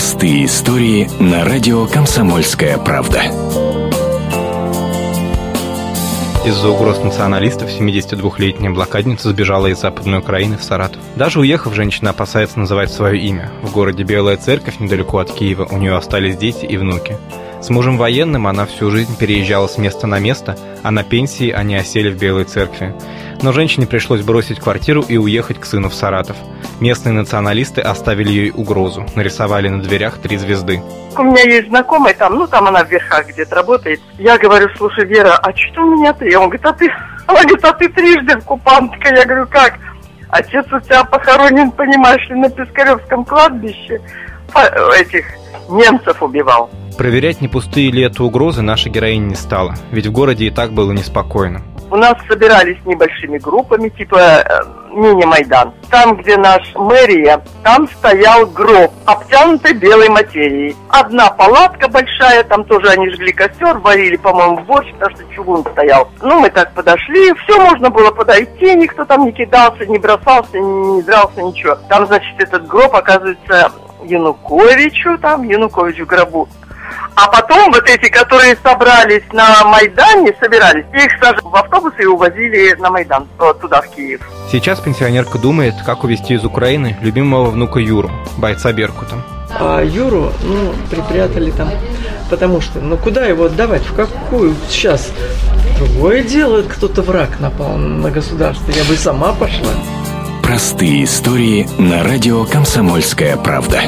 Простые истории на радио «Комсомольская правда». Из-за угроз националистов 72-летняя блокадница сбежала из Западной Украины в Саратов. Даже уехав, женщина опасается называть свое имя. В городе Белая Церковь, недалеко от Киева, у нее остались дети и внуки. С мужем военным она всю жизнь переезжала с места на место, а на пенсии они осели в Белой Церкви. Но женщине пришлось бросить квартиру и уехать к сыну в Саратов. Местные националисты оставили ей угрозу, нарисовали на дверях три звезды. У меня есть знакомая там, ну там она в верхах где-то работает. Я говорю, слушай, Вера, а что у меня ты? Он говорит, а ты, она говорит, а ты трижды оккупантка. Я говорю, как? Отец у тебя похоронен, понимаешь ли, на Пискаревском кладбище. Этих немцев убивал. Проверять, не пустые ли это угрозы, наша героиня не стала, ведь в городе и так было неспокойно. У нас собирались небольшими группами, типа э, мини-майдан. Там, где наш мэрия, там стоял гроб, обтянутый белой материей. Одна палатка большая, там тоже они жгли костер, варили, по-моему, борщ, потому что чугун стоял. Ну, мы так подошли, все можно было подойти, никто там не кидался, не бросался, не дрался, ничего. Там, значит, этот гроб, оказывается, Януковичу, там, Януковичу гробу. А потом вот эти, которые собрались на Майдане, собирались, их сажали в автобусы и увозили на Майдан, туда, в Киев. Сейчас пенсионерка думает, как увезти из Украины любимого внука Юру, бойца Беркута. А Юру, ну, припрятали там, потому что, ну, куда его отдавать, в какую сейчас? Другое дело, кто-то враг напал на государство, я бы сама пошла. Простые истории на радио «Комсомольская правда».